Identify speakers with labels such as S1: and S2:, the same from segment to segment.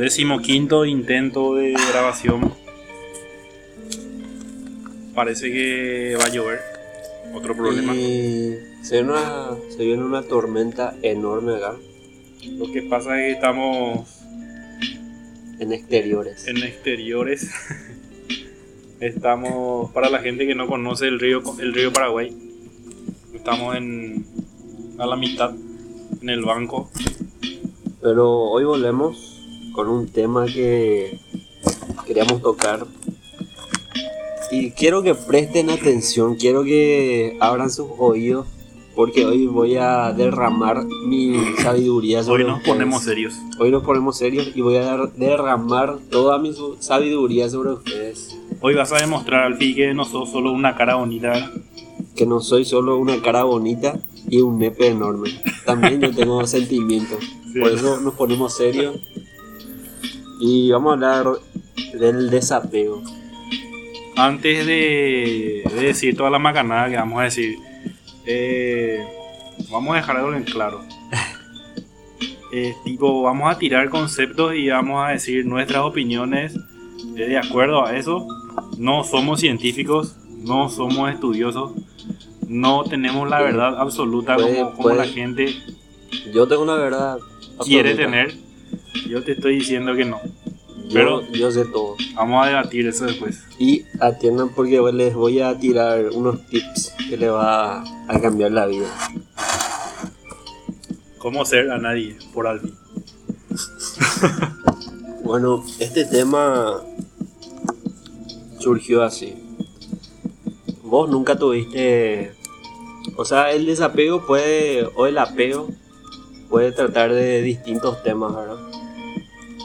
S1: Decimoquinto intento de grabación. Parece que va a llover. Otro problema.
S2: Y se viene, una, se viene una tormenta enorme acá
S1: Lo que pasa es que estamos
S2: en exteriores.
S1: en exteriores. Estamos, para la gente que no conoce el río, el río Paraguay, estamos en, a la mitad, en el banco.
S2: Pero hoy volvemos con un tema que queríamos tocar. Y quiero que presten atención, quiero que abran sus oídos, porque hoy voy a derramar mi sabiduría sobre
S1: Hoy nos
S2: ustedes.
S1: ponemos serios.
S2: Hoy nos ponemos serios y voy a derramar toda mi sabiduría sobre ustedes.
S1: Hoy vas a demostrar al fin que no sos solo una cara bonita.
S2: Que no soy solo una cara bonita y un nepe enorme. También yo tengo sentimientos.
S1: Sí.
S2: Por eso nos ponemos serios. Y vamos a hablar del desapego.
S1: Antes de, de decir toda la macanada que vamos a decir, eh, vamos a dejar algo en claro. Eh, tipo, vamos a tirar conceptos y vamos a decir nuestras opiniones eh, de acuerdo a eso. No somos científicos, no somos estudiosos, no tenemos la verdad absoluta
S2: puede-
S1: como, como
S2: puede-
S1: la gente
S2: Yo tengo una verdad.
S1: quiere
S2: absoluta.
S1: tener. Yo te estoy diciendo que no. Pero-
S2: yo sé todo.
S1: Vamos a debatir eso después.
S2: Y atiendan porque les voy a tirar unos tips que le va a cambiar la vida.
S1: ¿Cómo ser a nadie por Albi?
S2: Bueno, este tema surgió así. Vos nunca tuviste... O sea, el desapego puede, o el apego, puede tratar de distintos temas, ¿verdad?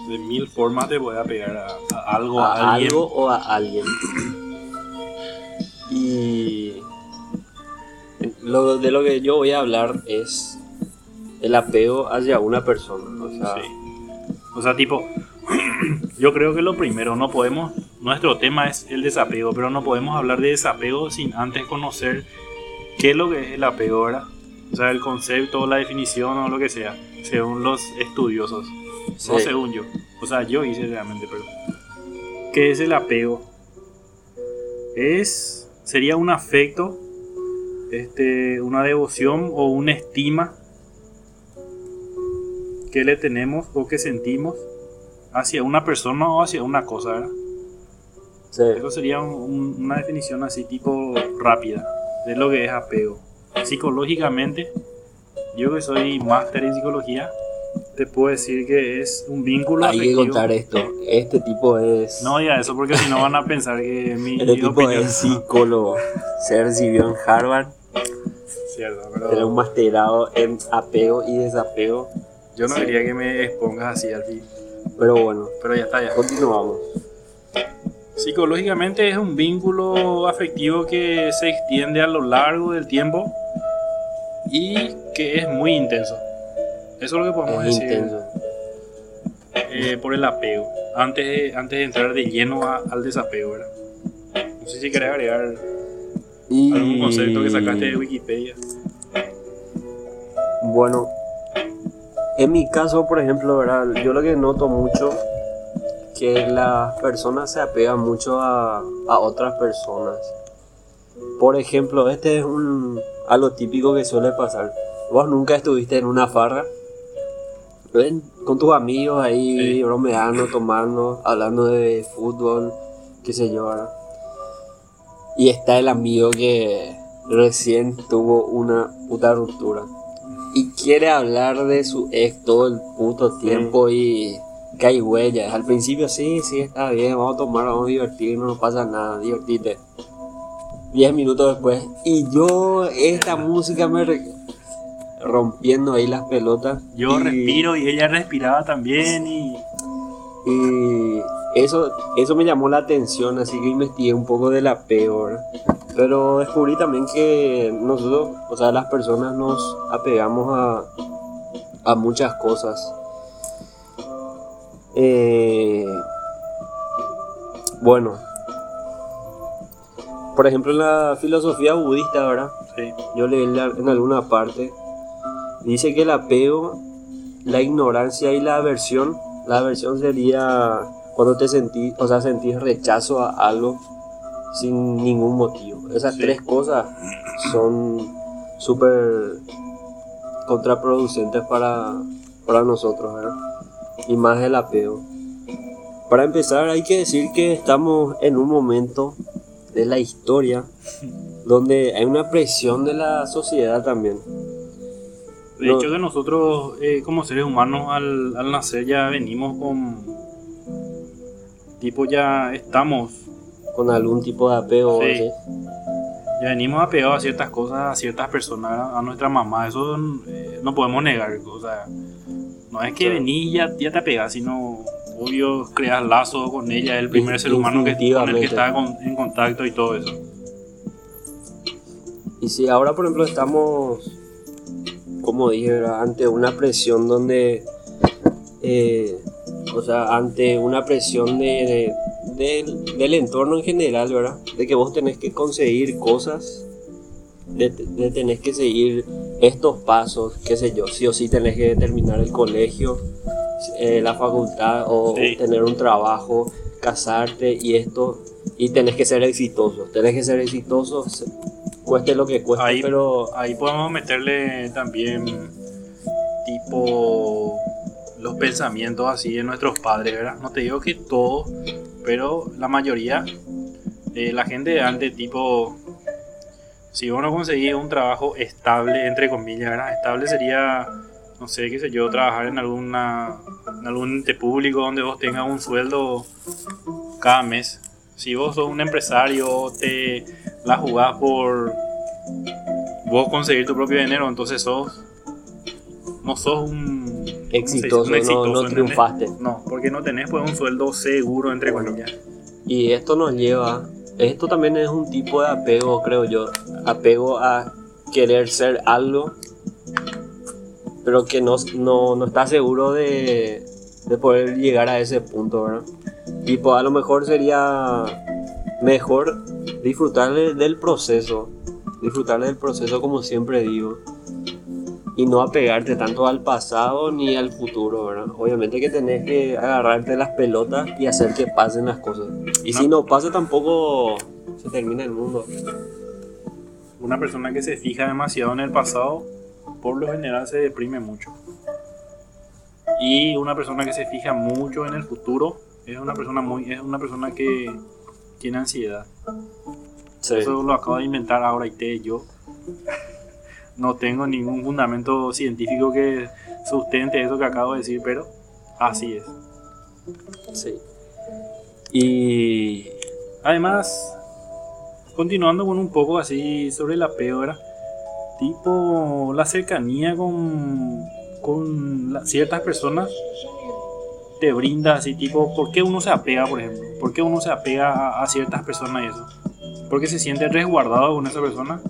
S1: De mil formas te voy a pegar a, a algo, a,
S2: a
S1: alguien.
S2: algo o a alguien. Y lo, de lo que yo voy a hablar es el apego hacia una persona. O sea,
S1: Sí. O sea, tipo, yo creo que lo primero, no podemos, nuestro tema es el desapego, pero no podemos hablar de desapego sin antes conocer qué es lo que es el apego, ¿verdad? O sea, el concepto, la definición o lo que sea, según los estudiosos,
S2: sí,
S1: no según yo. O sea, yo hice realmente, pero... ¿Qué es el apego? Es, sería un afecto, este, una devoción o una estima que le tenemos o que sentimos hacia una persona o hacia una cosa, ¿verdad?
S2: sí.
S1: Eso sería un- un- una definición así tipo rápida de lo que es apego. Psicológicamente, yo que soy máster en psicología, te puedo decir que es un vínculo
S2: Hay que contar esto. Este tipo es...
S1: No diga eso porque si no van a pensar que mi
S2: este tipo
S1: opinión
S2: es psicólogo. Se recibió en Harvard.
S1: cierto,
S2: Era
S1: pero
S2: un masterado en apego y desapego.
S1: yo no quería que me expongas así al fin.
S2: Pero bueno,
S1: Pero ya está ya.
S2: continuamos.
S1: Psicológicamente es un vínculo afectivo que se extiende a lo largo del tiempo y que es muy intenso. Eso es lo que podemos
S2: Es
S1: decir
S2: intenso.
S1: eh, por el apego. Antes de, antes de entrar de lleno a- al desapego, ¿verdad? No sé si querés agregar
S2: Y...
S1: algún concepto que sacaste de Wikipedia.
S2: Bueno, en mi caso, por ejemplo, ¿verdad? yo lo que noto mucho que las personas se apegan mucho a, a otras personas. Por ejemplo, este es un algo típico que suele pasar. Vos nunca estuviste en una farra, ¿ven? Con tus amigos ahí
S1: Sí.
S2: bromeando, tomando, hablando de fútbol, qué sé yo, ¿verdad? Y está el amigo que recién tuvo una puta ruptura y quiere hablar de su ex todo el puto tiempo y que hay huellas. Al principio sí, sí, está bien, vamos a tomar, vamos a divertirnos, no pasa nada, divertite. Diez minutos después, y yo, esta música me... rompiendo ahí las pelotas.
S1: Yo
S2: y-
S1: respiro y ella respiraba también y
S2: Y eso, eso me llamó la atención, así que investigué un poco del apego. ¿verdad? Pero descubrí también que nosotros, o sea, las personas nos apegamos a, a muchas cosas. Eh, bueno, por ejemplo, en la filosofía budista, ¿verdad?
S1: sí,
S2: yo leí en la- en alguna parte, dice que el apego, la ignorancia y la aversión La aversión sería cuando te sentís, o sea, sentís rechazo a algo sin ningún motivo. Esas
S1: Sí.
S2: tres cosas son súper contraproducentes para, para nosotros, ¿verdad? Y más el apego. Para empezar, hay que decir que estamos en un momento de la historia donde hay una presión de la sociedad también.
S1: De
S2: No.
S1: hecho que nosotros eh, como seres humanos al, al nacer ya venimos con... Tipo ya estamos,
S2: Con algún tipo de apego.
S1: Sí.
S2: ¿sí?
S1: ya venimos apegados a ciertas cosas, a ciertas personas, a nuestra mamá. Eso eh, no podemos negar. O sea, no es que
S2: Claro.
S1: venís y ya, ya te apegas, sino obvio creas lazo con ella, el primer ser humano que, con el que está con- en contacto y todo eso.
S2: Y si ahora, por ejemplo, estamos, como dije, ¿verdad? ante una presión donde, eh, o sea, ante una presión de, de- del- del entorno en general, ¿verdad? De que vos tenés que conseguir cosas, de, de tenés que seguir estos pasos, qué sé yo, sí o sí tenés que terminar el colegio, eh, la facultad o
S1: Sí.
S2: tener un trabajo, casarte y esto, y tenés que ser exitoso, tenés que ser exitoso, cueste lo que cueste,
S1: Ahí-
S2: pero
S1: Ahí podemos meterle también tipo los pensamientos así de nuestros padres, ¿verdad? No te digo que todos, pero la mayoría, eh, la gente de antes, tipo, si vos no conseguís un trabajo estable, entre comillas, ¿verdad? Estable sería, no sé, qué sé yo, trabajar en alguna en algún ente público donde vos tengas un sueldo cada mes. Si vos sos un empresario, te la jugás por vos conseguir tu propio dinero, entonces sos no sos un
S2: exitoso,
S1: Un
S2: no,
S1: exitoso,
S2: no
S1: ¿entendés?
S2: triunfaste.
S1: No, porque no tenés pues un sueldo seguro entre comillas.
S2: Y esto nos lleva, esto también es un tipo de apego, creo yo, apego a querer ser algo, pero que no, no, no está seguro de, de poder llegar a ese punto, ¿verdad? Tipo, a lo mejor sería mejor disfrutar de- del proceso, disfrutar del proceso como siempre digo, y no apegarte tanto al pasado ni al futuro, ¿verdad? Obviamente que tenés que agarrarte las pelotas y hacer que pasen las cosas. Y si no pasa tampoco se termina el mundo.
S1: Una persona que se fija demasiado en el pasado, por lo general se deprime mucho. Y una persona que se fija mucho en el futuro es una persona muy es una persona que tiene ansiedad.
S2: Sí.
S1: Eso lo acabo de inventar ahora y te yo. No tengo ningún fundamento científico que sustente eso que acabo de decir, pero así es.
S2: sí. Y
S1: Además, continuando con un poco así sobre el apego, ¿verdad? Tipo la cercanía con, con la- ciertas personas te brinda así, tipo, ¿por qué uno se apega, por ejemplo? ¿Por qué uno se apega a, a ciertas personas y eso? Porque se siente resguardado con esa persona,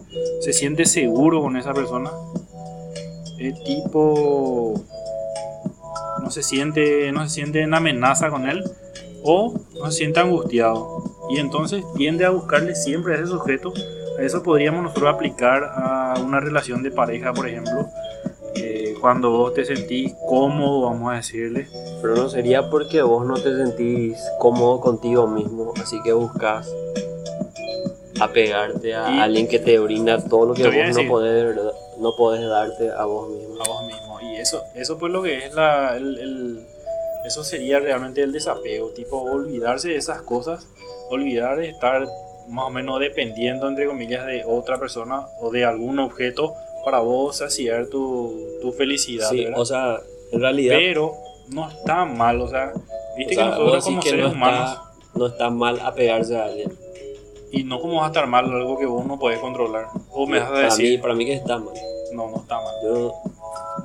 S1: se siente seguro con esa persona. El tipo no se siente, no se siente en amenaza con él o no se siente angustiado y entonces tiende a buscarle siempre a ese sujeto. Eso podríamos nosotros aplicar a una relación de pareja, por ejemplo. Eh, cuando vos te sentís cómodo, vamos a decirle,
S2: pero no sería porque vos no te sentís cómodo contigo mismo, así que buscas apegarte a
S1: Y-
S2: alguien que te brinda todo lo que vos no podés, no podés darte a vos mismo.
S1: a vos mismo. Y eso, eso pues lo que es la, el, el- eso sería realmente el desapego, tipo olvidarse de esas cosas, olvidar de estar más o menos dependiendo, entre comillas, de otra persona o de algún objeto para vos saciar tu, tu felicidad.
S2: Sí,
S1: ¿verdad?
S2: o sea, en realidad
S1: Pero no está mal, o sea, viste
S2: o sea,
S1: que nosotros como
S2: que
S1: seres
S2: no
S1: humanos,
S2: no está mal apegarse a alguien.
S1: Y no como va a estar mal algo que vos no podés controlar. O me vas a
S2: para, mí,
S1: decir,
S2: para mí que está mal.
S1: no, no está mal.
S2: Yo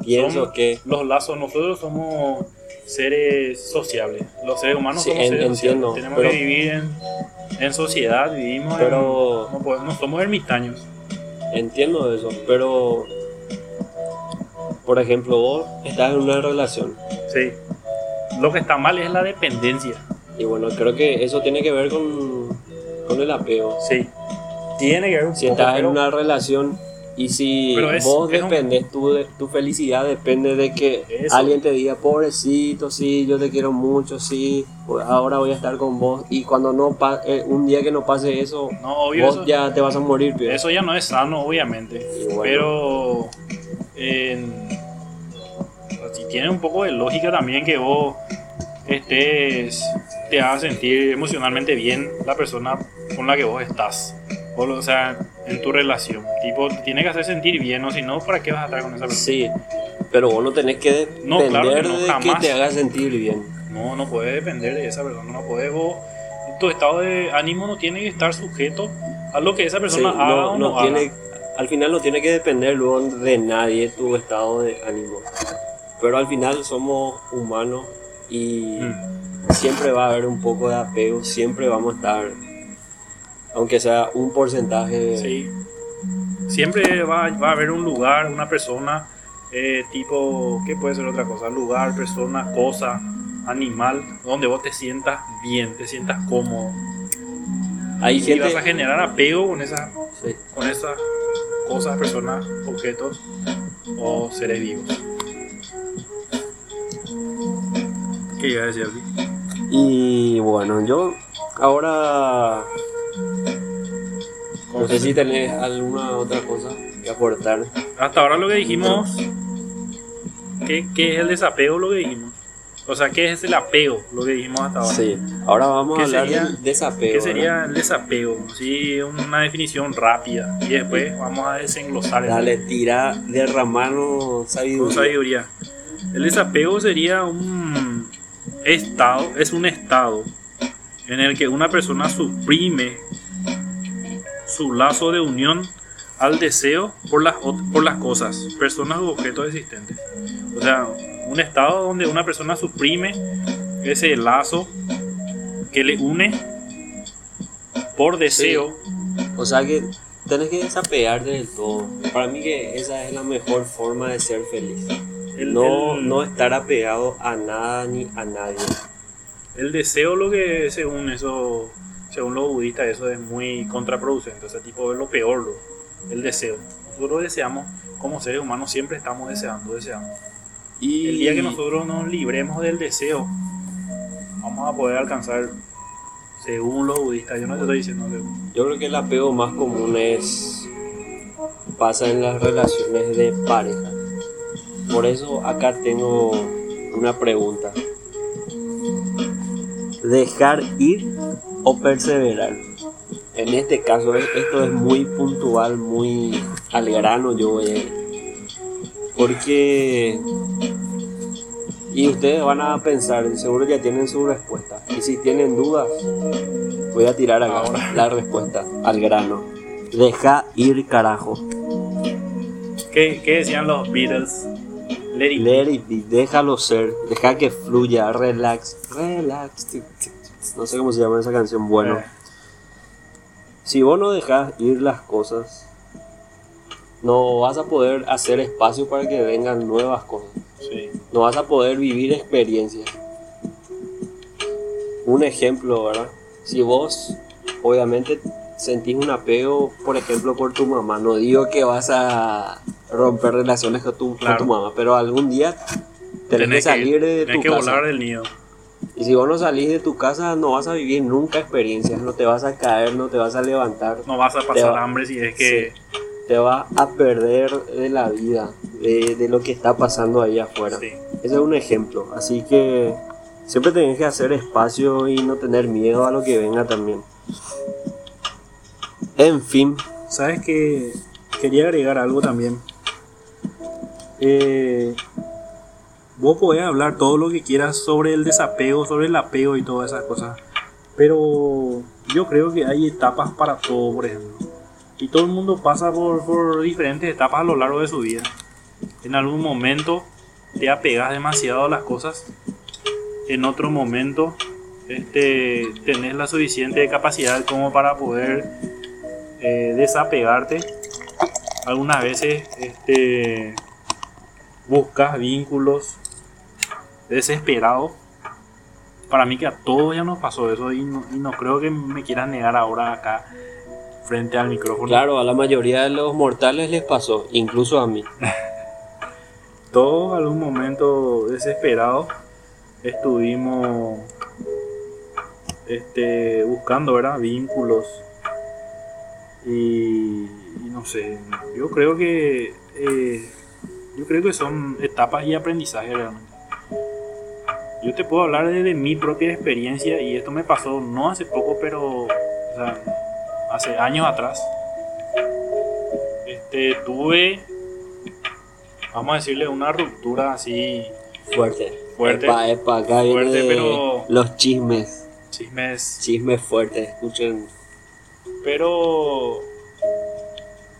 S2: pienso
S1: Son-
S2: que
S1: los lazos, nosotros somos seres sociables. Los seres humanos
S2: Sí,
S1: somos
S2: en-
S1: seres
S2: entiendo,
S1: sociables. Tenemos
S2: pero-
S1: que vivir en, en sociedad, vivimos
S2: Pero-
S1: en. No, podemos- no somos ermitaños.
S2: entiendo eso, pero por ejemplo, vos estás en una relación
S1: Sí. Lo que está mal es la dependencia.
S2: y bueno, creo que eso tiene que ver con, con el apego.
S1: Sí. Tiene que un
S2: Si
S1: poco,
S2: estás en una relación Y si
S1: es-
S2: vos
S1: es un-
S2: dependes, tu, tu felicidad depende de que
S1: Eso.
S2: alguien te diga, pobrecito, sí, yo te quiero mucho, sí, pues ahora voy a estar con vos. Y cuando no pa- eh, un día que no pase eso,
S1: No, obvio,
S2: vos
S1: eso,
S2: ya te vas a morir, pibe.
S1: eso ya no es sano, obviamente.
S2: Bueno.
S1: Pero si tiene un poco de lógica también que vos estés, te haga sentir emocionalmente bien la persona con la que vos estás. O, o sea, en tu relación. Tipo, te tiene que hacer sentir bien, o si no, ¿para qué vas a estar con esa persona?
S2: Sí, pero vos no tenés que depender
S1: No, claro que no,
S2: de que
S1: jamás.
S2: te haga sentir bien.
S1: No, no puede depender de esa persona, no puede vos. Tu estado de ánimo no tiene que estar sujeto a lo que esa
S2: Sí,
S1: persona haga
S2: no,
S1: o
S2: no
S1: no, haga.
S2: tiene, al final no tiene que depender luego de nadie tu estado de ánimo. Pero al final somos humanos y
S1: Mm.
S2: siempre va a haber un poco de apego, siempre vamos a estar, aunque sea un porcentaje.
S1: Sí. Siempre va, va a haber un lugar, una persona, eh, tipo, ¿qué puede ser otra cosa? Lugar, persona, cosa, animal, donde vos te sientas bien, te sientas cómodo.
S2: Hay
S1: Y
S2: gente,
S1: vas a generar apego con esas,
S2: sí.
S1: con esas cosas, personas, objetos o seres vivos. ¿Qué iba a decir
S2: y bueno, yo ahora no sé si tenés alguna otra cosa que aportar.
S1: Hasta ahora lo que dijimos, ¿qué, qué es el desapego? Lo que dijimos. O sea, ¿qué es el apego? Lo que dijimos hasta ahora.
S2: Sí, ahora vamos a
S1: ¿Qué
S2: hablar
S1: sería-
S2: del desapego.
S1: ¿Qué
S2: ¿verdad?
S1: sería el desapego? Sí, una definición rápida. Y después vamos a desenglosar eso
S2: Dale, tira, derramarnos
S1: con
S2: sabiduría.
S1: sabiduría. El desapego sería un estado, es un estado en el que una persona suprime su lazo de unión al deseo por las, por las cosas, personas u objetos existentes. O sea, un estado donde una persona suprime ese lazo que le une por deseo.
S2: O sea que tenés que desapegarte del todo. Para mí que esa es la mejor forma de ser feliz.
S1: El,
S2: No,
S1: el-
S2: no estar apegado a nada ni a nadie.
S1: El deseo, lo que según eso, según los budistas, eso es muy contraproducente. O sea, tipo es lo peor, lo- el deseo. Nosotros deseamos, como seres humanos, siempre estamos deseando, deseando.
S2: Y
S1: El día que nosotros nos libremos del deseo, vamos a poder alcanzar, según los budistas, yo no te estoy diciendo según.
S2: yo creo que el apego más común es pasa en las relaciones de pareja. Por eso acá tengo una pregunta. Dejar ir o perseverar. En este caso es- esto es muy puntual, muy al grano yo voy a ir. Porque y ustedes van a pensar, seguro ya tienen su respuesta. Y si tienen dudas, voy a tirar acá
S1: Ahora.
S2: la respuesta al grano. Deja ir carajo.
S1: ¿Qué, qué decían los Beatles? Let it be.
S2: Let it be, déjalo ser, deja que fluya, relax, relax. No sé cómo se llama esa canción, bueno.
S1: Eh,
S2: Si vos no dejas ir las cosas, no vas a poder hacer espacio para que vengan nuevas cosas.
S1: sí.
S2: No vas a poder vivir experiencias. Un ejemplo, ¿verdad? Si vos, obviamente, sentís un apego, por ejemplo, por tu mamá, no digo que vas a romper relaciones con tu, con
S1: Claro.
S2: tu mamá, pero algún día tenés, que salir de
S1: tenés
S2: tu
S1: que
S2: casa.
S1: volar del nido.
S2: Y si vos no salís de tu casa, no vas a vivir nunca experiencias, no te vas a caer, no te vas a levantar,
S1: No vas a pasar
S2: va-
S1: hambre si es que...
S2: te vas a perder de la vida, de, de lo que está pasando ahí afuera.
S1: Sí.
S2: Ese es un ejemplo. Así que siempre tenés que hacer espacio y no tener miedo a lo que venga también. En fin,
S1: Sabes que quería agregar algo también. Eh, vos podés hablar todo lo que quieras sobre el desapego, sobre el apego y todas esas cosas. Pero yo creo que hay etapas para todo, por ejemplo. Y todo el mundo pasa por, por diferentes etapas a lo largo de su vida. En algún momento te apegas demasiado a las cosas. En otro momento este, tenés la suficiente capacidad como para poder eh, desapegarte. Algunas veces este, buscas vínculos desesperados. Para mí que a todos ya nos pasó eso y no, y no creo que me quieran negar ahora acá frente al micrófono.
S2: Claro, a la mayoría de los mortales les pasó, incluso a mí.
S1: Todos algún momento desesperado estuvimos este, buscando ¿verdad? vínculos y, y no sé, yo creo que eh, yo creo que son etapas y aprendizaje realmente. Yo te puedo hablar desde mi propia experiencia y esto me pasó no hace poco, pero o sea, hace años atrás. Este, tuve, vamos a decirle, una ruptura así
S2: Fuerte.
S1: Fuerte.
S2: Epa, epa, acá viene
S1: Fuerte, pero-
S2: los chismes.
S1: chismes,
S2: Chismes fuertes, escuchen.
S1: pero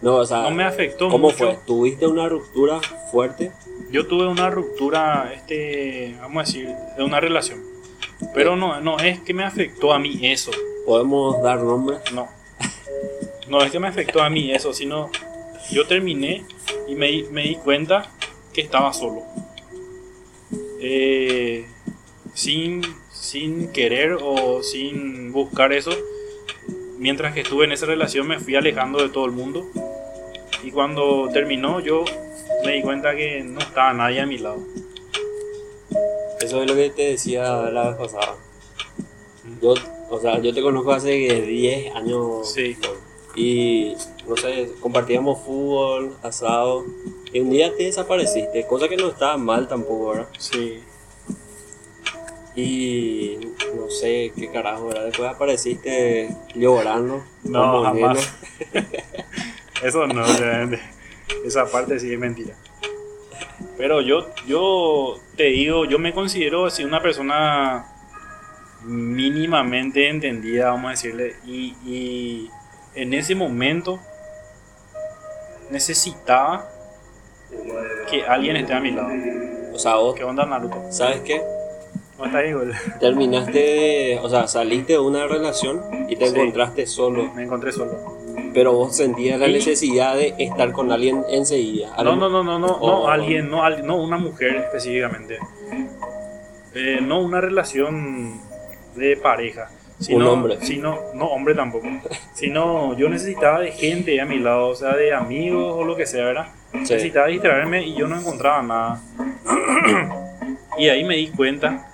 S2: No, o sea,
S1: no me afectó
S2: ¿cómo
S1: mucho.
S2: fue? ¿Tuviste una ruptura fuerte?
S1: Yo tuve una ruptura, este, vamos a decir, de una relación. Pero no, no es que me afectó a mí eso.
S2: ¿Podemos dar nombres?
S1: No. No es que me afectó a mí eso, sino yo terminé y me, di- me di cuenta que estaba solo. Eh, sin, sin querer o sin buscar eso. Mientras que estuve en esa relación me fui alejando de todo el mundo. Y cuando terminó yo me di cuenta que no estaba nadie a mi lado.
S2: Eso es lo que te decía la vez pasada. Yo, o sea, yo te conozco hace 10 años.
S1: Sí.
S2: Y, no sé, compartíamos fútbol, asado. Y un día te desapareciste, cosa que no estaba mal tampoco, ¿verdad?
S1: Sí.
S2: Y no sé qué carajo, ¿verdad? Después apareciste llorando.
S1: No, jamás. Eso no, realmente. Esa parte sí es mentira. Pero yo, yo te digo, yo me considero así una persona mínimamente entendida, vamos a decirle. Y, y en ese momento necesitaba que alguien esté a mi lado.
S2: O sea, vos,
S1: ¿Qué onda, Naruto?
S2: ¿sabes qué?
S1: ¿Cómo está ahí, güey?
S2: Terminaste o sea, saliste de una relación y te
S1: Sí.
S2: encontraste solo,
S1: Me encontré solo.
S2: Pero vos sentías la necesidad de estar con alguien enseguida.
S1: No, no, no, no, no, no alguien, no, al- no una mujer específicamente. Eh, no una relación de pareja. Sino,
S2: Un hombre.
S1: Sino, no, hombre tampoco. Sino, yo necesitaba de gente a mi lado, o sea, de amigos o lo que sea, ¿verdad?
S2: Sí.
S1: Necesitaba distraerme y yo no encontraba nada. y ahí me di cuenta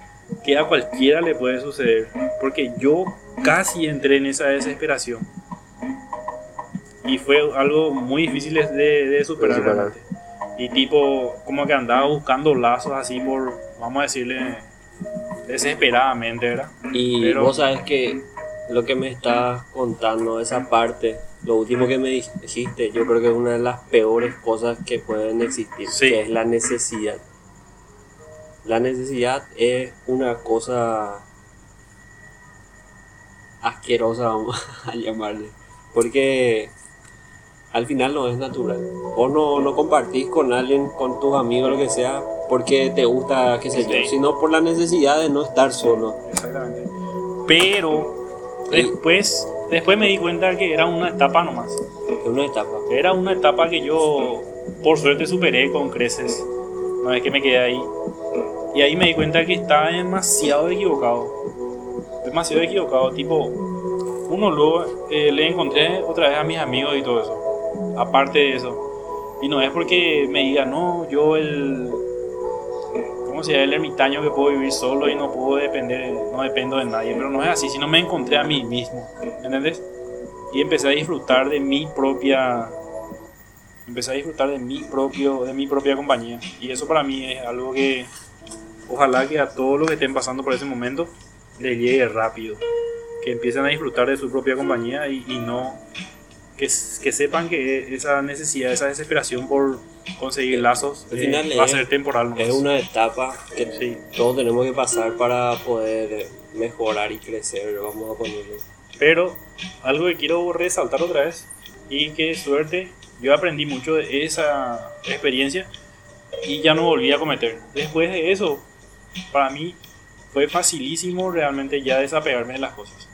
S1: que a cualquiera le puede suceder. Porque yo casi entré en esa desesperación. Y fue algo muy difícil de, de superar
S2: De superar.
S1: realmente. Y tipo, como que andaba buscando lazos así por, vamos a decirle, desesperadamente, ¿verdad?
S2: Y
S1: Pero-
S2: vos sabes que lo que me estás contando, esa parte, lo último que me dijiste, yo creo que es una de las peores cosas que pueden existir,
S1: Sí.
S2: que es la necesidad. La necesidad es una cosa asquerosa, vamos a llamarle, porque al final no es natural. Vos no, no compartís con alguien, con tus amigos, lo que sea, porque te gusta, qué sé yo, sino por la necesidad de no estar solo.
S1: Exactamente. Pero después, después me di cuenta que era una etapa nomás.
S2: Es una etapa.
S1: Era una etapa que yo, por suerte, superé con creces. Una vez que me quedé ahí. Y ahí me di cuenta que estaba demasiado equivocado. Demasiado equivocado. Tipo, uno luego eh, le encontré otra vez a mis amigos y todo eso. Aparte de eso. Y no es porque me diga, no, yo el. ¿Cómo se llama? El ermitaño que puedo vivir solo y no puedo depender, no dependo de nadie. Pero no es así, sino me encontré a mí mismo. ¿Entendés? y empecé a disfrutar de mi propia empecé a disfrutar de mi propio de mi propia compañía y eso para mí es algo que ojalá que a todos los que estén pasando por ese momento les llegue rápido que empiecen a disfrutar de su propia compañía y, y no que, que sepan que esa necesidad esa desesperación por conseguir lazos
S2: Al
S1: eh,
S2: final
S1: va a ser temporal nomás.
S2: Es una etapa que
S1: Sí.
S2: todos tenemos que pasar para poder mejorar y crecer, vamos a ponerle.
S1: Pero algo que quiero resaltar otra vez y que suerte, yo aprendí mucho de esa experiencia y ya no volví a cometer. Después de eso, para mí fue facilísimo realmente ya desapegarme de las cosas.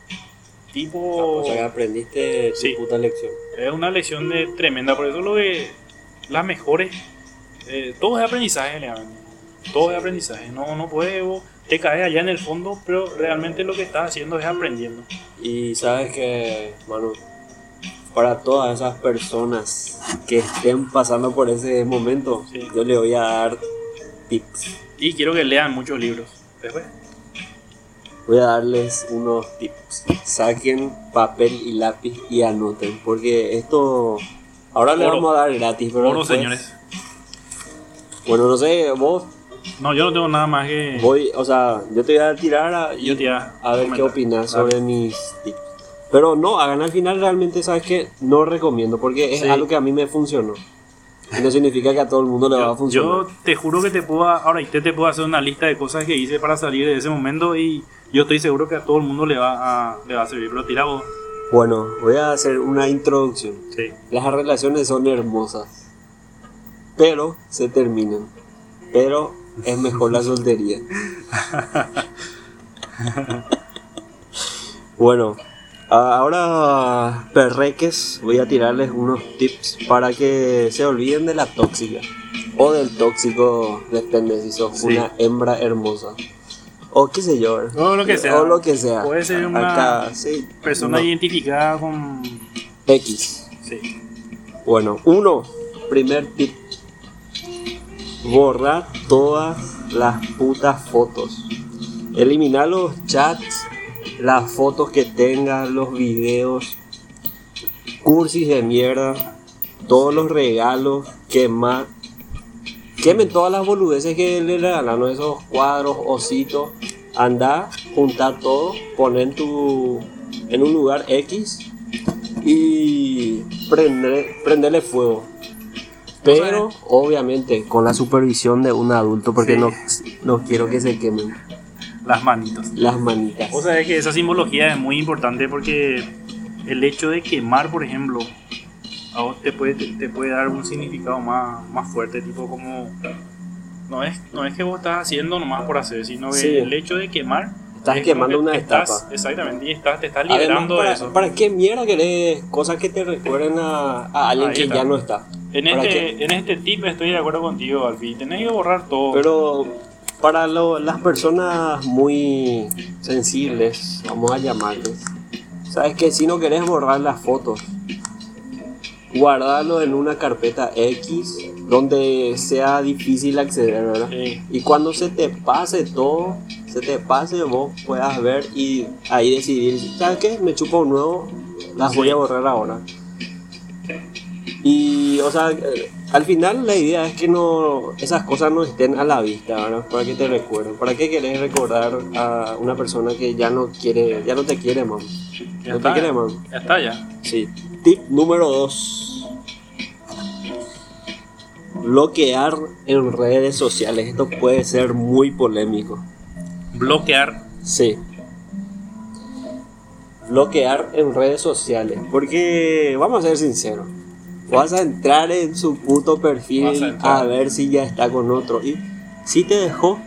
S1: Tipo,
S2: sea que aprendiste tu.
S1: Sí.
S2: puta lección.
S1: es una lección de tremenda, por eso lo que las mejores, eh, todo es aprendizaje, realmente. Todo es aprendizaje, no, no puedes, vos te caes allá en el fondo, pero realmente lo que estás haciendo es aprendiendo.
S2: Y sabes que, Manu, para todas esas personas que estén pasando por ese momento,
S1: Sí.
S2: yo le voy a dar tips.
S1: Y quiero que lean muchos libros. Después.
S2: Voy a darles unos tips. Saquen papel y lápiz y anoten, porque esto ahora le vamos a dar gratis, pero
S1: Oro,
S2: después-
S1: señores.
S2: Bueno, no sé, vos
S1: No, yo no tengo nada más que.
S2: voy, o sea, yo te voy a tirar a,
S1: Yo te
S2: a ver qué opinas sobre mis tips. Pero no, hagan al final realmente, ¿sabes qué? No recomiendo, porque es
S1: Sí.
S2: algo que a mí me funcionó. Y no significa que a todo el mundo le va a
S1: Yo,
S2: funcionar.
S1: yo te juro que te puedo. Ahora, usted te puedo hacer una lista de cosas que hice para salir de ese momento y yo estoy seguro que a todo el mundo le va a, le va a servir. Pero tira vos.
S2: Bueno, voy a hacer una introducción.
S1: Sí.
S2: Las relaciones son hermosas, pero se terminan. Pero es mejor la soltería. bueno, ahora perreques, voy a tirarles unos tips para que se olviden de la tóxica. O del tóxico, depende si sos
S1: Sí.
S2: una hembra hermosa. O qué sé yo.
S1: O lo que sea.
S2: O lo que sea.
S1: Puede ser una
S2: Acá, sí.
S1: Persona
S2: no.
S1: identificada con.
S2: X.
S1: Sí.
S2: Bueno, uno, primer tip. Borrar todas las putas fotos. Eliminar los chats, las fotos que tengas, los videos, cursis de mierda, todos los regalos, quemar. Quemen todas las boludeces que le regalaron, esos cuadros, ositos. Anda, juntar todo, poner tu en un lugar X y prender, prenderle fuego. Pero obviamente con la supervisión de un adulto porque
S1: Sí.
S2: no, no quiero que se quemen
S1: Las manitos.
S2: las manitas.
S1: O sea, es que esa simbología es muy importante porque el hecho de quemar, por ejemplo, a vos te puede, te, te puede dar un significado más, más fuerte, tipo como... No es, no es que vos estás haciendo nomás por hacer, sino que
S2: Sí.
S1: el hecho de quemar...
S2: Estás
S1: es
S2: quemando
S1: que
S2: una
S1: estás-
S2: etapa.
S1: Exactamente, y estás, te estás
S2: Además,
S1: liberando
S2: para,
S1: de eso.
S2: ¿para qué mierda querés cosas que te recuerden a, a alguien
S1: Ahí
S2: que
S1: está.
S2: ya no está?
S1: En
S2: ¿para
S1: este, en este tip estoy de acuerdo contigo, Alfie. Tenés que borrar todo.
S2: Pero para lo- las personas muy sensibles, vamos a llamarles, sabes que si no querés borrar las fotos, guardarlo en una carpeta X donde sea difícil acceder, ¿verdad?
S1: Sí.
S2: Y cuando se te pase todo, se te pase, vos puedas ver y ahí decidir, ¿sabes qué? Me chupo un nuevo, las voy a borrar ahora. Y, o sea, eh, al final la idea es que no esas cosas no estén a la vista, ¿verdad? Para que te recuerden. ¿Para qué querés recordar a una persona que ya no quiere, ya no te quiere, man?
S1: Ya
S2: no
S1: está.
S2: te quiere, man.
S1: Ya está, ya.
S2: Sí. Tip número 2. Bloquear en redes sociales. Esto puede ser muy polémico.
S1: Bloquear.
S2: Sí. Bloquear en redes sociales. Porque, vamos a ser sinceros. Vas a entrar en su puto
S1: a
S2: perfil a ver si ya está con otro. Y si te dejó,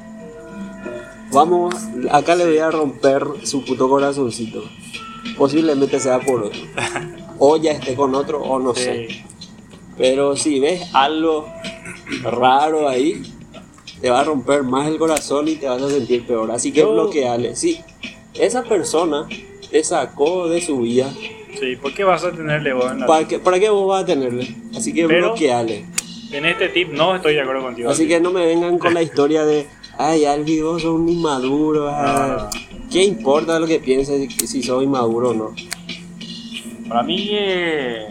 S2: vamos, acá le voy a romper su puto corazoncito. Posiblemente sea por otro. O ya esté con otro, o no sé.
S1: Sí.
S2: Pero si ves algo raro ahí, te va a romper más el corazón y te vas a sentir peor. Así que bloqueale. Si esa persona te sacó de su vida,
S1: Sí, ¿por qué vas a tenerle vos en la
S2: ¿para qué, ¿para qué vos vas a tenerle? Así que
S1: Pero-
S2: bloqueale.
S1: En este tip no estoy de acuerdo contigo.
S2: Así que no me vengan con la historia de, ay, Albi, vos sos un inmaduro. ah". ¿Qué importa lo que pienses si, soy inmaduro o no?
S1: Para mí, eh,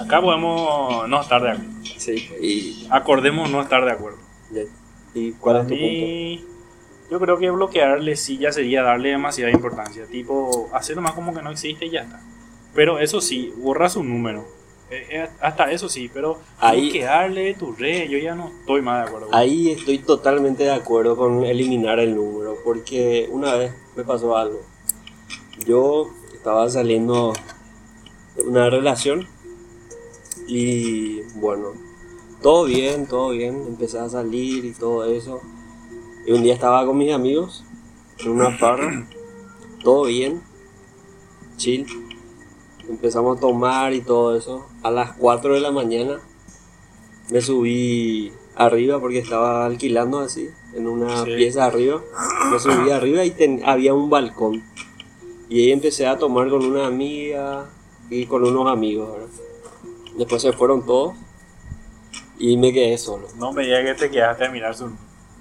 S1: acá podemos no estar de acuerdo.
S2: Sí. Y,
S1: Acordemos no estar de acuerdo.
S2: ¿y cuál es tu punto?
S1: Y yo creo que bloquearle sí ya sería darle demasiada importancia. Tipo, hacer más como que no existe y ya está. Pero eso sí, borra su número. Eh, eh, hasta eso sí, pero
S2: Ahí-
S1: bloquearle tu red, yo ya no estoy más de acuerdo.
S2: Ahí estoy totalmente de acuerdo con eliminar el número, porque una vez me pasó algo. Yo estaba saliendo de una relación y bueno, todo bien, todo bien, empecé a salir y todo eso. Y un día estaba con mis amigos en una farra, todo bien, chill. Empezamos a tomar y todo eso. A las 4 de la mañana me subí arriba porque estaba alquilando así, en una
S1: Sí.
S2: pieza arriba. Me subí arriba y ten- había un balcón. Y ahí empecé a tomar con una amiga y con unos amigos, ¿verdad? Después se fueron todos y me quedé solo.
S1: No me digas que te quedaste a mirar su.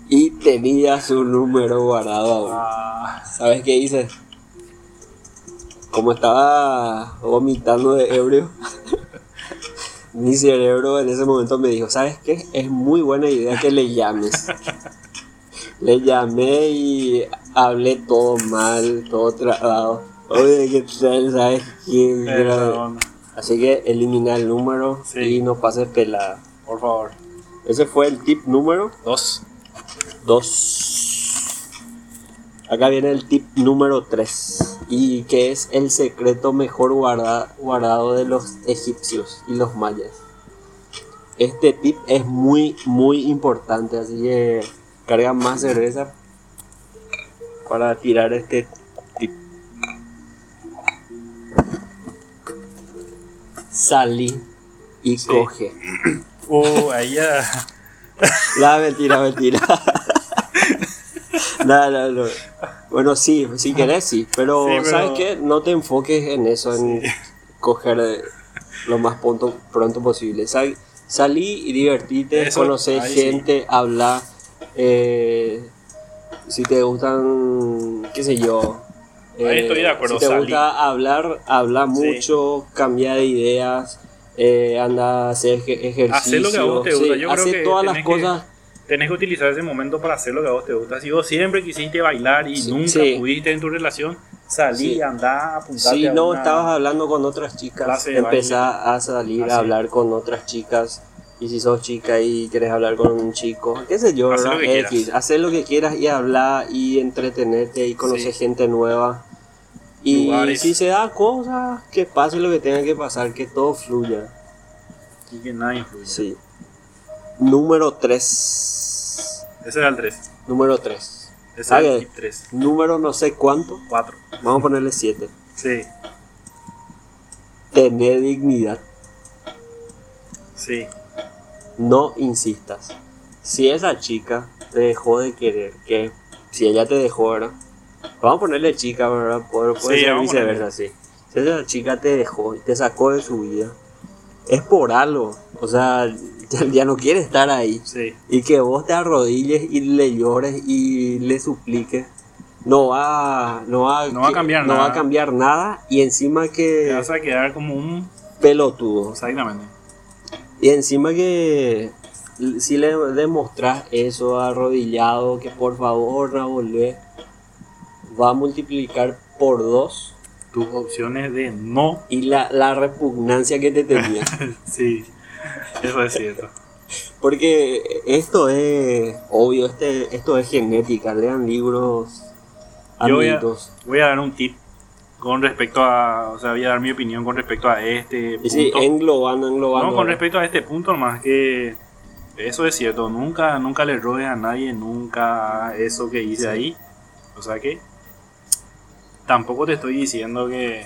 S2: Y tenía su número guardado.
S1: Ah,
S2: ¿Sabes qué hice? Como estaba vomitando de ebrio, mi cerebro en ese momento me dijo, ¿sabes qué? Es muy buena idea que le llames. le llamé y hablé todo mal, todo trabado. Oye, ¿qué tal? ¿Sabes qué?
S1: perdón.
S2: Así que elimina el número
S1: Sí.
S2: y no pases pelada.
S1: Por favor.
S2: Ese fue el tip número
S1: Dos.
S2: 2. Acá viene el tip número 3. Y que es el secreto mejor guarda- guardado de los egipcios y los mayas. Este tip es muy, muy importante. Así que carga más cerveza para tirar este tip. Salí y
S1: Sí.
S2: coge.
S1: Ahí ya.
S2: No, mentira, mentira. no, no, no. Bueno, sí, si querés, sí. Pero,
S1: Sí, pero-
S2: ¿sabes qué? No te enfoques en eso, en coger eh, lo más pronto, pronto posible. Sal- salí y divertite, conocer gente, hablar. eh, si te gustan, qué sé yo. eh,
S1: Ahí estoy de acuerdo,
S2: Si te
S1: salí.
S2: gusta hablar, habla mucho, cambia de ideas. eh, anda a hacer ej- ejercicio.
S1: Hacé lo que a vos te gusta.
S2: sí,
S1: Yo creo
S2: hace
S1: que
S2: todas las cosas
S1: Tenés que utilizar ese momento para hacer lo que a vos te gusta. Si vos siempre quisiste bailar y
S2: Sí,
S1: nunca
S2: sí.
S1: pudiste en tu relación, salí,
S2: Sí.
S1: andá, apuntarte
S2: Si
S1: a
S2: no estabas hablando con otras chicas, empezá a salir
S1: Así.
S2: a hablar con otras chicas. Y si sos chica y quieres hablar con un chico, qué sé yo,
S1: Hacé
S2: ¿verdad?
S1: lo que
S2: X, hacer lo que quieras y hablar y entretenerte y conocer
S1: Sí.
S2: gente nueva. Y
S1: Lugares.
S2: si se da cosas, que pase lo que tenga que pasar, que todo fluya.
S1: Y que nada influye.
S2: Sí. Número 3.
S1: Ese era el 3.
S2: Número 3.
S1: Ese era el tip 3.
S2: Número no sé cuánto.
S1: 4.
S2: Vamos a ponerle 7.
S1: Sí,
S2: Tener dignidad.
S1: sí.
S2: no insistas. Si esa chica te dejó de querer, que si ella te dejó, ¿verdad? Vamos a ponerle chica, ¿verdad? Puede, puede
S1: Sí,
S2: ser viceversa, sí. Si esa chica te dejó y te sacó de su vida, es por algo. O sea, ya, ya no quiere estar ahí.
S1: Sí.
S2: Y que vos te arrodilles y le llores y le supliques. No va, no va,
S1: No va a cambiar
S2: no
S1: nada.
S2: va a cambiar nada. Y encima
S1: Te
S2: que
S1: vas a quedar como un.
S2: pelotudo.
S1: Exactamente.
S2: Y encima que si le demostras eso arrodillado, que por favor no volvé, va a multiplicar por dos
S1: Tus opciones de no.
S2: y la, la repugnancia que te tenía.
S1: Sí. Eso es cierto.
S2: Porque esto es obvio, este, esto es genética, lean libros
S1: Yo voy a-
S2: amigos.
S1: Voy a dar un tip con respecto a. O sea, voy a dar mi opinión con respecto a este.
S2: Y sí,
S1: punto.
S2: englobando, englobando.
S1: No, con respecto a este punto nomás que eso es cierto, nunca, nunca le robes a nadie, nunca eso que hice
S2: Sí.
S1: ahí. O sea que tampoco te estoy diciendo que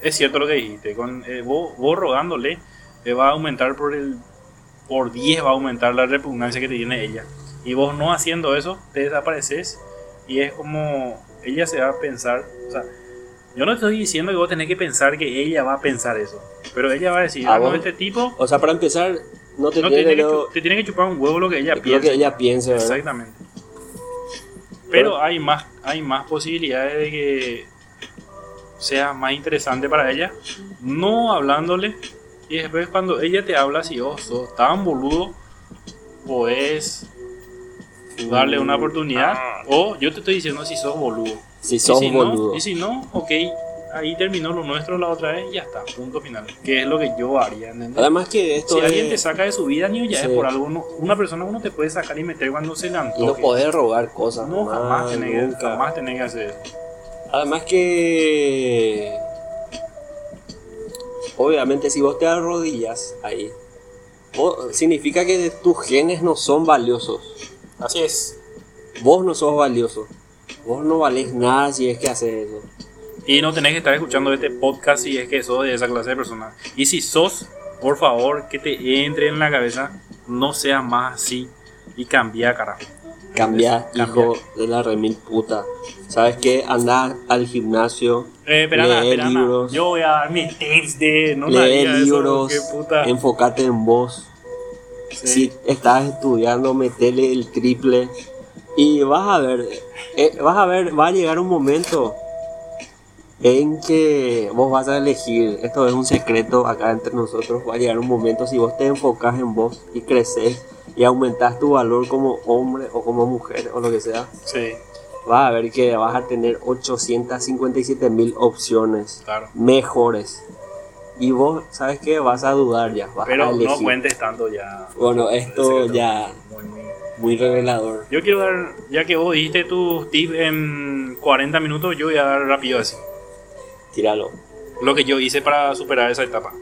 S1: es cierto lo que dijiste, con eh, vos, vos rogándole te va a aumentar por el por 10 va a aumentar la repugnancia que te tiene ella. Y vos no haciendo eso, te desapareces y es como ella se va a pensar, o sea, yo no estoy diciendo que vos tenés que pensar que ella va a pensar eso, pero ella va a decir,
S2: Ah,
S1: no, este tipo
S2: O sea, para empezar, no te
S1: no te
S2: tiene
S1: que,
S2: lo,
S1: te tiene que chupar un huevo lo que ella
S2: lo
S1: piensa.
S2: que ella piense, ¿verdad?
S1: Exactamente. Pero hay más, hay más posibilidades de que sea más interesante para ella, no hablándole. Y después cuando ella te habla, si vos sos tan boludo, podés darle una oportunidad. O yo te estoy diciendo si sos boludo.
S2: Si
S1: Y
S2: sos
S1: si
S2: boludo.
S1: No, y si no, ok, ahí terminó lo nuestro la otra vez y ya está, punto final. Que es lo que yo haría, ¿entendés?
S2: Además que esto
S1: Si
S2: es-
S1: alguien te saca de su vida, ni ya
S2: Sí.
S1: es por algo. no- una persona uno te puede sacar y meter cuando se le
S2: y no
S1: antoje.
S2: podés robar cosas.
S1: No, jamás jamás tenés que hacer eso.
S2: Además que obviamente si vos te arrodillas ahí, vos- significa que tus genes no son valiosos.
S1: Así es.
S2: Vos no sos valioso. Vos no valés nada si es que haces eso.
S1: Y no tenés que estar escuchando este podcast si es que sos de esa clase de personas. Y si sos, por favor, que te entre en la cabeza, no seas más así y cambia, carajo.
S2: Cambia, hijo de la remil puta. ¿Sabes qué? Anda al gimnasio,
S1: Eh, espera,
S2: Lee
S1: espera,
S2: libros.
S1: Yo voy a dar mis tips de. No me
S2: lee
S1: digas eso,
S2: libros,
S1: qué puta.
S2: enfócate en vos.
S1: Sí.
S2: Si estás estudiando, metele el triple. Y vas a ver, eh, vas a ver, va a llegar un momento en que vos vas a elegir, esto es un secreto acá entre nosotros, va a llegar un momento si vos te enfocas en vos y creces y aumentas tu valor como hombre o como mujer o lo que sea,
S1: Sí,
S2: vas a ver que vas a tener 857 mil opciones
S1: claro.
S2: mejores. Y vos, ¿sabes qué? Vas a dudar ya, vas a
S1: Pero
S2: elegir.
S1: no cuentes tanto ya.
S2: Bueno, esto ya
S1: Muy, muy-
S2: muy revelador.
S1: Yo quiero dar, ya que vos dijiste tus tips en 40 minutos, yo voy a dar rápido así.
S2: Tíralo.
S1: Lo que yo hice para superar esa etapa.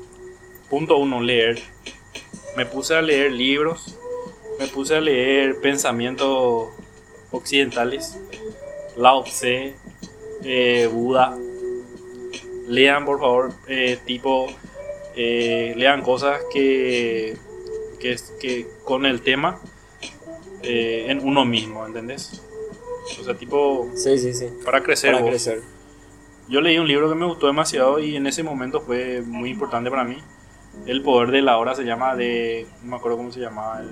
S1: Punto uno, leer. Me puse a leer libros, me puse a leer pensamientos occidentales, Lao Tse, eh, Buda. Lean, por favor, eh, tipo, eh, lean cosas que, que, que con el tema en uno mismo, ¿entendés? O sea, tipo,
S2: Sí, sí, sí.
S1: para crecer.
S2: Para
S1: vos.
S2: crecer.
S1: Yo leí un libro que me gustó demasiado y en ese momento fue muy importante para mí. El poder de la hora se llama de. No me acuerdo cómo se llamaba. El,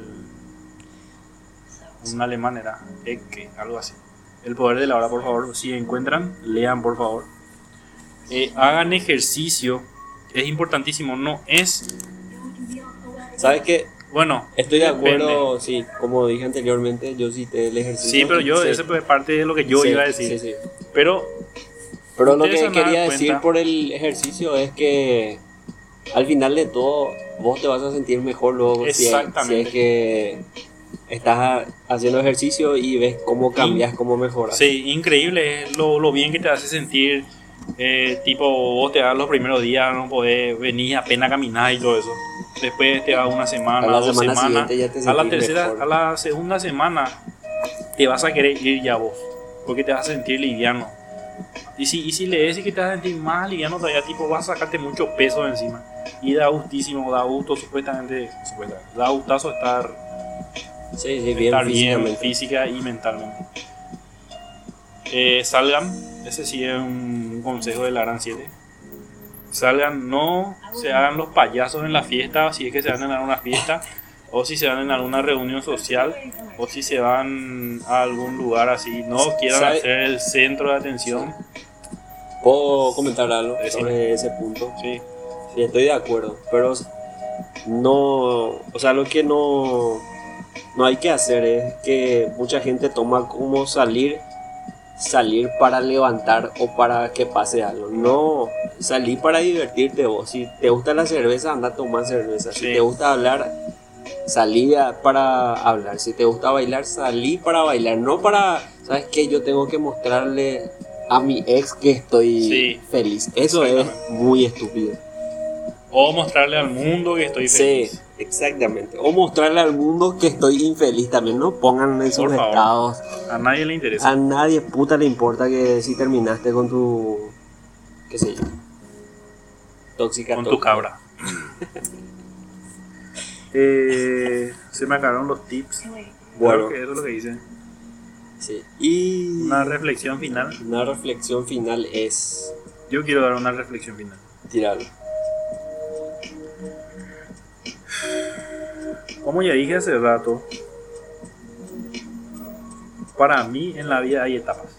S1: un alemán era. Ecke, algo así. El poder de la hora, por favor. Si encuentran, lean, por favor. Eh, hagan ejercicio. Es importantísimo. No es.
S2: ¿Sabes qué?
S1: Bueno,
S2: Estoy de
S1: depende.
S2: acuerdo, sí, como dije anteriormente, yo cité el ejercicio.
S1: Sí, pero yo,
S2: Sí.
S1: eso fue parte de lo que yo
S2: Sí,
S1: iba a decir.
S2: sí, sí.
S1: Pero
S2: Pero lo que quería decir
S1: cuenta.
S2: por el ejercicio es que al final de todo vos te vas a sentir mejor luego si es, si
S1: Exactamente.
S2: es que estás haciendo ejercicio y ves cómo cambias, cómo mejoras.
S1: Sí, increíble es lo, lo bien que te hace sentir. eh, tipo, vos te das los primeros días, no podés venir apenas caminar y todo eso. Después te das una semana,
S2: A la
S1: dos
S2: semana
S1: semanas.
S2: ya te
S1: A la tercera,
S2: mejor.
S1: a la segunda semana te vas a querer ir ya vos. Porque te vas a sentir liviano. Y si, y si lees y que te vas a sentir más liviano, todavía tipo vas a sacarte mucho peso de encima. Y da gustísimo, da gusto supuestamente, supuestamente da gustazo estar
S2: Sí, sí, bien
S1: estar bien física y mentalmente. Eh, salgan, ese sí es un consejo de la Gran 7. Salgan, no se hagan los payasos en la fiesta, si es que se van en alguna fiesta, o si se van en alguna reunión social, o si se van a algún lugar así. No quieran
S2: ¿Sabe?
S1: ser el centro de atención.
S2: ¿Puedo comentar algo
S1: Decime.
S2: sobre ese punto?
S1: Sí,
S2: Sí, estoy de acuerdo, pero no, o sea, lo que no, no hay que hacer es que mucha gente toma como salir, salir para levantar o para que pase algo. No, salir para divertirte vos. Si te gusta la cerveza, anda a tomar cerveza. Si te gusta hablar, salí a- para hablar. Si te gusta bailar, salí para bailar. No para, ¿sabes qué? Yo tengo que mostrarle a mi ex que estoy
S1: Sí.
S2: feliz. Eso es muy estúpido.
S1: O mostrarle al mundo que estoy feliz.
S2: Sí, exactamente. O mostrarle al mundo que estoy infeliz también. No pongan en sus estados.
S1: A nadie le interesa.
S2: A nadie puta le importa que si terminaste con tu. qué sé yo. Tóxica.
S1: con tu cabra. Eh, se me acabaron los tips.
S2: Bueno,
S1: Creo que eso es lo que hice.
S2: sí. Y.
S1: Una reflexión final.
S2: una reflexión final es.
S1: Yo quiero dar una reflexión final.
S2: tirarlo.
S1: Como ya dije hace rato, para mí en la vida hay etapas.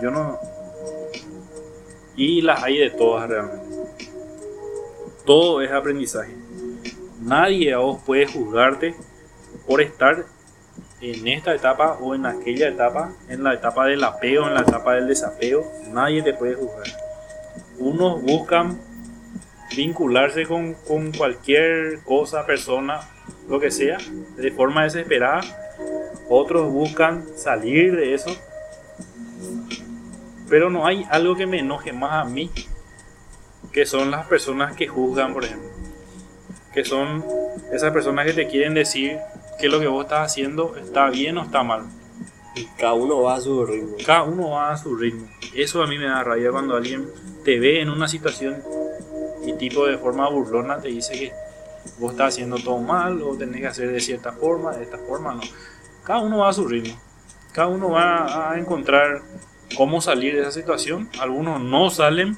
S1: Yo no. Y las hay de todas realmente. Todo es aprendizaje. Nadie a vos puede juzgarte por estar en esta etapa o en aquella etapa, en la etapa del apego, en la etapa del desapego. Nadie te puede juzgar. Unos buscan vincularse con, con cualquier cosa, persona, lo que sea, de forma desesperada. Otros buscan salir de eso. Pero no hay algo que me enoje más a mí, que son las personas que juzgan, por ejemplo. Que son esas personas que te quieren decir que lo que vos estás haciendo está bien o está mal.
S2: Cada uno va a su ritmo.
S1: Cada uno va a su ritmo. Eso a mí me da rabia cuando alguien te ve en una situación y tipo de forma burlona te dice que vos estás haciendo todo mal o tenés que hacer de cierta forma, de esta forma no. cada uno va a su ritmo. Cada uno va a encontrar cómo salir de esa situación. Algunos no salen,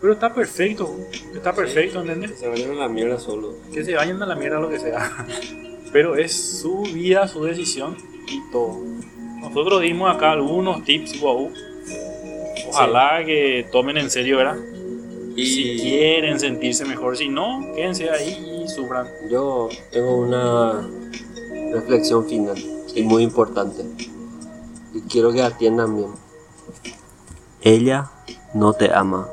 S1: pero está perfecto. Está perfecto, ¿entendés?
S2: Que se vayan a la mierda solo.
S1: Que se vayan a la mierda lo que sea. Pero es su vida, su decisión y todo. Nosotros dimos acá algunos tips, wow. Ojalá que tomen en serio, ¿verdad?
S2: Y
S1: Si quieren sentirse mejor, si no, quédense ahí y sufran.
S2: yo tengo una reflexión final y muy importante. Y quiero que atiendan bien. Ella no te ama.